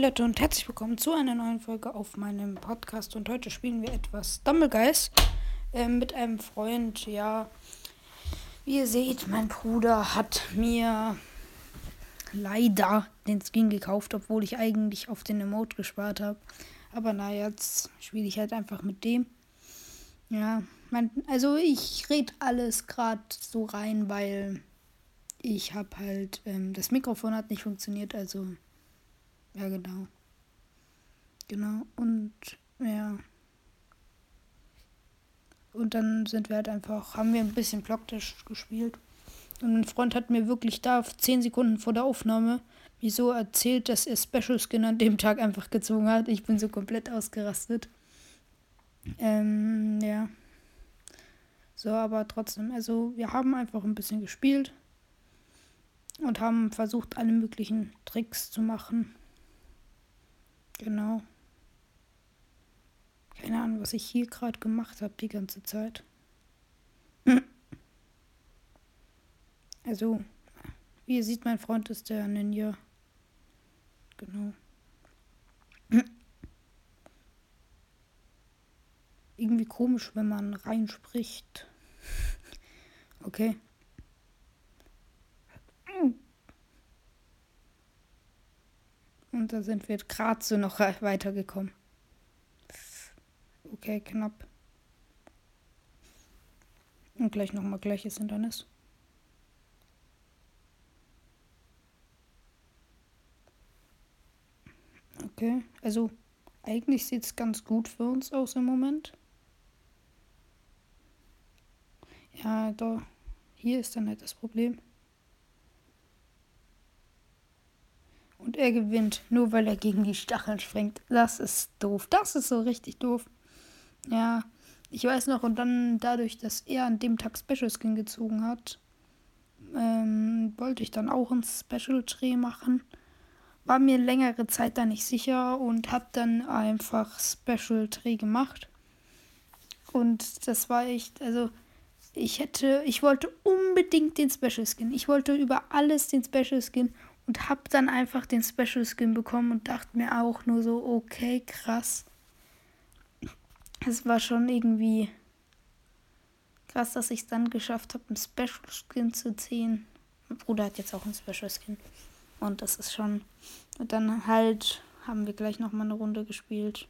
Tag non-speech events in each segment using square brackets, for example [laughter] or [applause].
Leute und herzlich willkommen zu einer neuen Folge auf meinem Podcast. Und heute spielen wir etwas Stumblegeist äh, mit einem Freund. Ja, wie ihr seht, mein Bruder hat mir leider den Skin gekauft, obwohl ich eigentlich auf den Emote gespart habe. Aber naja, jetzt spiele ich halt einfach mit dem. Ja, mein, also ich rede alles gerade so rein, weil ich habe halt, ähm, das Mikrofon hat nicht funktioniert, also ja, genau. Genau. Und ja. Und dann sind wir halt einfach, haben wir ein bisschen Blocktisch gespielt. Und mein Freund hat mir wirklich da 10 Sekunden vor der Aufnahme wieso erzählt, dass er Special Skin an dem Tag einfach gezogen hat. Ich bin so komplett ausgerastet. Ähm, ja. So, aber trotzdem, also wir haben einfach ein bisschen gespielt und haben versucht, alle möglichen Tricks zu machen. Genau. Keine Ahnung, was ich hier gerade gemacht habe die ganze Zeit. [clears throat] Also, wie ihr seht, mein Freund ist der Ninja. Genau. [clears throat] Irgendwie komisch, wenn man reinspricht. [laughs] Okay. Und da sind wir gerade so noch weitergekommen. Okay, knapp. Und gleich nochmal gleiches Hindernis. Okay, also eigentlich sieht es ganz gut für uns aus im Moment. Ja, da. Hier ist dann halt das Problem. Und er gewinnt, nur weil er gegen die Stacheln springt. Das ist doof. Das ist so richtig doof. Ja, ich weiß noch, und dann dadurch, dass er an dem Tag Special Skin gezogen hat, ähm, wollte ich dann auch ein Special Dreh machen. War mir längere Zeit da nicht sicher und hab dann einfach Special Dreh gemacht. Und das war echt, also ich hätte, ich wollte unbedingt den Special Skin. Ich wollte über alles den Special Skin und hab dann einfach den Special Skin bekommen und dachte mir auch nur so, okay, krass. Es war schon irgendwie krass, dass ich es dann geschafft habe, einen Special Skin zu ziehen. Mein Bruder hat jetzt auch einen Special Skin. Und das ist schon. Und dann halt haben wir gleich nochmal eine Runde gespielt.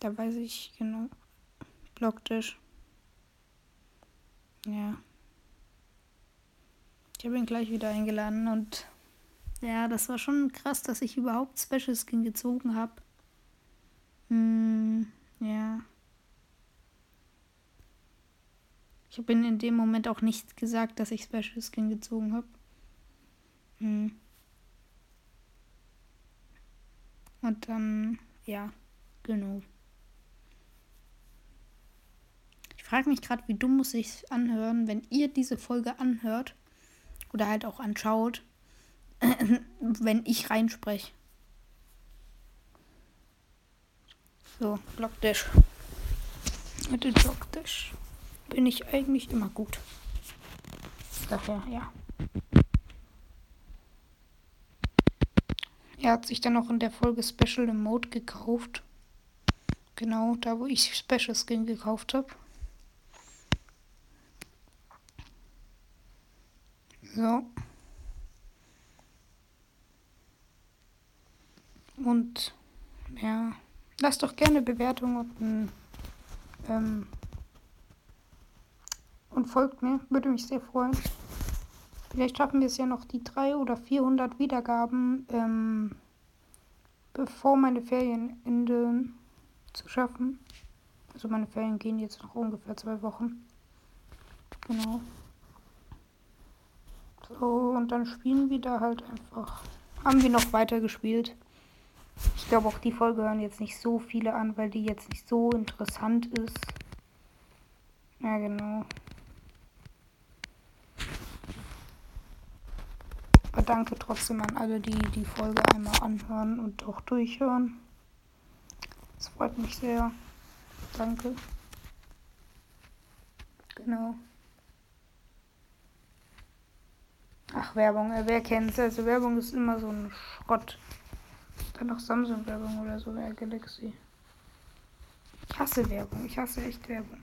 Da weiß ich genau. Blocktisch. Ja. Ich habe ihn gleich wieder eingeladen und ja, das war schon krass, dass ich überhaupt Special Skin gezogen habe. Hm, ja. Ich habe in dem Moment auch nicht gesagt, dass ich Special Skin gezogen habe. Hm. Und dann, ja, genau. Ich frage mich gerade, wie dumm muss ich anhören, wenn ihr diese Folge anhört oder halt auch anschaut, [clears throat] wenn ich reinspreche. So, Blockdash. Mit dem Blockdash bin ich eigentlich immer gut. Daher, ja. Er hat sich dann auch in der Folge Special Mode gekauft. Genau, da wo ich Special Skin gekauft habe. So. Und ja, lasst doch gerne Bewertungen und, ähm, und folgt mir, würde mich sehr freuen. Vielleicht schaffen wir es ja noch die 300 oder 400 Wiedergaben, ähm, bevor meine Ferien enden, zu schaffen. Also meine Ferien gehen jetzt noch ungefähr zwei Wochen. Genau. So, und dann spielen wir da halt einfach. Haben wir noch weiter gespielt. Ich glaube auch die Folge hören jetzt nicht so viele an, weil die jetzt nicht so interessant ist. Ja, genau. Aber danke trotzdem an alle, die die Folge einmal anhören und auch durchhören. Das freut mich sehr. Danke. Genau. Werbung, äh, wer kennt's? Also Werbung ist immer so ein Schrott. Dann noch Samsung-Werbung oder so, ja, Galaxy. Ich hasse Werbung, ich hasse echt Werbung.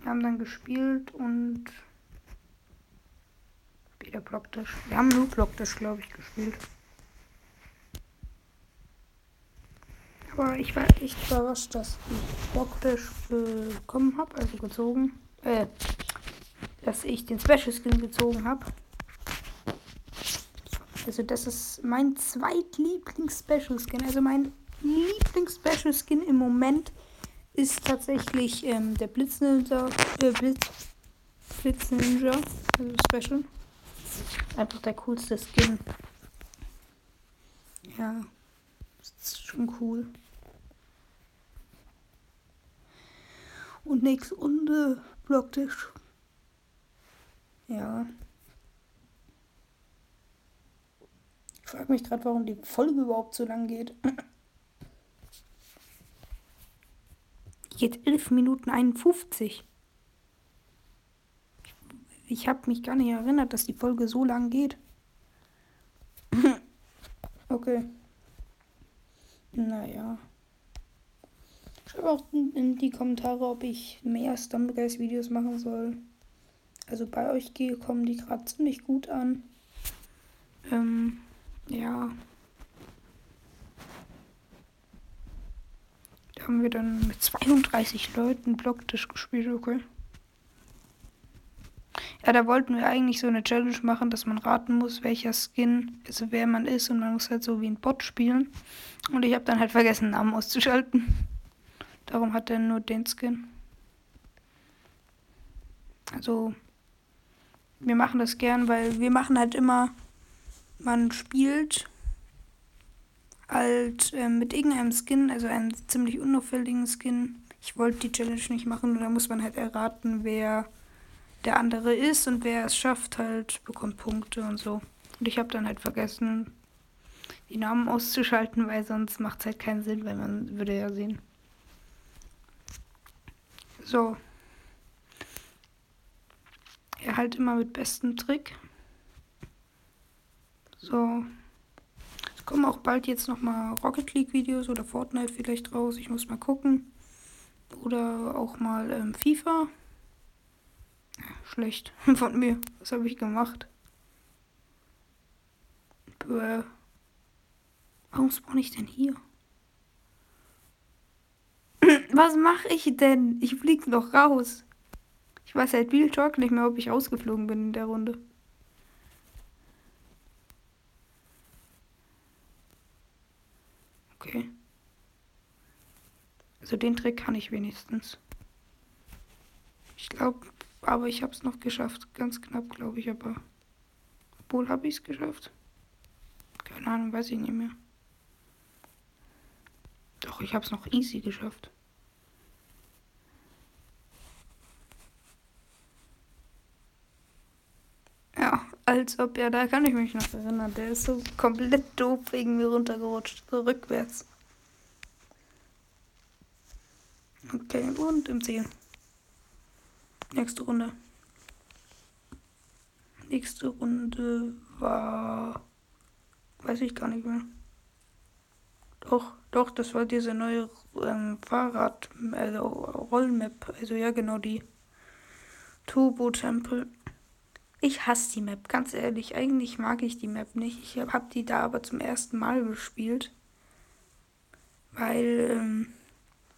Wir haben dann gespielt und wieder Blocktisch. Wir haben nur Blocktisch, glaube ich, gespielt. Aber ich war echt überrascht, dass ich Blocktisch bekommen habe, also gezogen. Äh, dass ich den Special Skin gezogen habe. Also das ist mein zweitlieblings-Special Skin. Also mein Lieblings-Special Skin im Moment ist tatsächlich ähm, der Blitz Ninja. Äh, Blitz, Blitz Ninja. Also Special. Einfach der coolste Skin. Ja. Ist schon cool. Und nix unde Blocktisch. Ja. Ich frage mich gerade, warum die Folge überhaupt so lang geht. [clears throat] Geht 11 Minuten 51. Ich habe mich gar nicht erinnert, dass die Folge so lang geht. [clears throat] okay. Naja. Schreibe auch in die Kommentare, ob ich mehr Stumbleguys-Videos machen soll. Also bei euch kommen die gerade ziemlich gut an. Ähm, ja. Da haben wir dann mit 32 Leuten Blocktisch gespielt, okay. Ja, da wollten wir eigentlich so eine Challenge machen, dass man raten muss, welcher Skin, also wer man ist und man muss halt so wie ein Bot spielen. Und ich habe dann halt vergessen, Namen auszuschalten. Darum hat er nur den Skin. Also, wir machen das gern, weil wir machen halt immer, man spielt halt äh, mit irgendeinem Skin, also einem ziemlich unauffälligen Skin. Ich wollte die Challenge nicht machen, da muss man halt erraten, wer der andere ist und wer es schafft, halt bekommt Punkte und so. Und ich habe dann halt vergessen, die Namen auszuschalten, weil sonst macht es halt keinen Sinn, weil man würde ja sehen. So. Halt immer mit bestem Trick. So. Es kommen auch bald jetzt nochmal Rocket League Videos oder Fortnite vielleicht raus. Ich muss mal gucken. Oder auch mal ähm, FIFA. Schlecht [laughs] von mir. Was habe ich gemacht? Bäh. Warum spawn ich denn hier? [clears throat] Was mache ich denn? Ich fliege noch raus. Ich weiß seit Real Talk nicht mehr, ob ich rausgeflogen bin in der Runde. Okay. Also den Trick kann ich wenigstens. Ich glaube, aber ich habe es noch geschafft. Ganz knapp, glaube ich, aber. Obwohl habe ich es geschafft. Keine Ahnung, weiß ich nicht mehr. Doch, ich habe es noch easy geschafft. Ja, als ob, ja, da kann ich mich noch erinnern. Der ist so komplett doof wegen mir runtergerutscht. So rückwärts. Okay, und im Ziel. Nächste Runde. Nächste Runde war. Weiß ich gar nicht mehr. Doch, doch, das war diese neue ähm, Fahrrad, also Rollmap. Also ja, genau die. Turbo-Tempel. Ich hasse die Map, ganz ehrlich. Eigentlich mag ich die Map nicht. Ich habe die da aber zum ersten Mal gespielt. Weil ähm,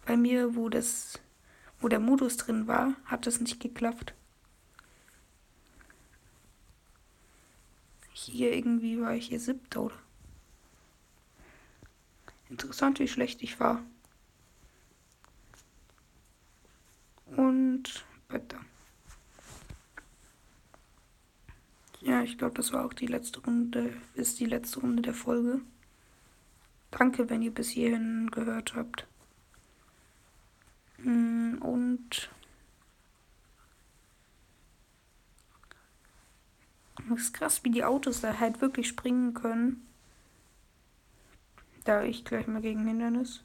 bei mir, wo das, wo der Modus drin war, hat das nicht geklappt. Hier irgendwie war ich hier siebter, oder? Interessant, wie schlecht ich war. Und weiter. Ja, ich glaube, das war auch die letzte Runde, ist die letzte Runde der Folge. Danke, wenn ihr bis hierhin gehört habt. Hm, und es ist krass, wie die Autos da halt wirklich springen können. Da ich gleich mal gegen Hindernis.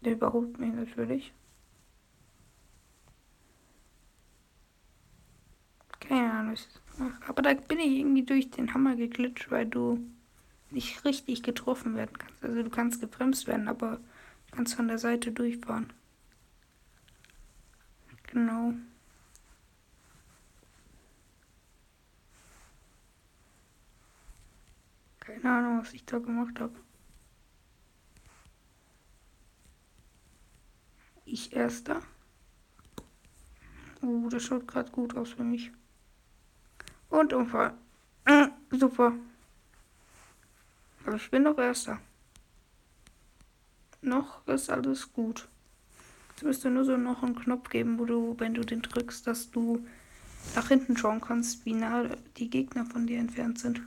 Der überholt mich natürlich. Keine Ahnung. Aber da bin ich irgendwie durch den Hammer geglitscht, weil du nicht richtig getroffen werden kannst. Also du kannst gebremst werden, aber du kannst von der Seite durchfahren. Genau. Keine Ahnung, was ich da gemacht habe. Ich erster. Uh, das schaut gerade gut aus für mich. Und Unfall. Äh, super. Aber ich bin noch erster. Noch ist alles gut. Jetzt müsste nur so noch einen Knopf geben, wo du, wenn du den drückst, dass du nach hinten schauen kannst, wie nah die Gegner von dir entfernt sind.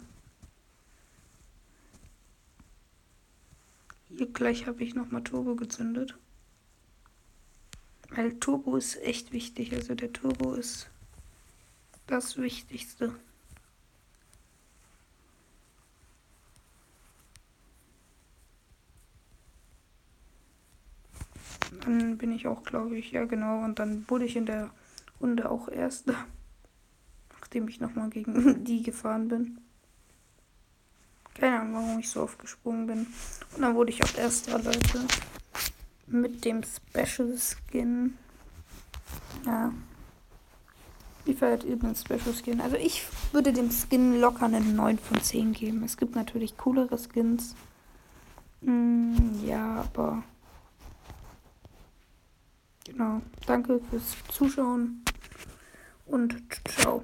Hier gleich habe ich nochmal Turbo gezündet. Weil Turbo ist echt wichtig. Also der Turbo ist das Wichtigste. Dann bin ich auch, glaube ich, ja genau. Und dann wurde ich in der Runde auch Erster. [laughs] Nachdem ich nochmal gegen [laughs] die gefahren bin. Keine Ahnung, warum ich so oft gesprungen bin. Und dann wurde ich auch Erster, Leute mit dem Special Skin. Ja. Feiert ihr den Special Skin? Also ich würde dem Skin locker eine 9 von 10 geben. Es gibt natürlich coolere Skins. Mm, ja, aber. Genau. Danke fürs Zuschauen und ciao.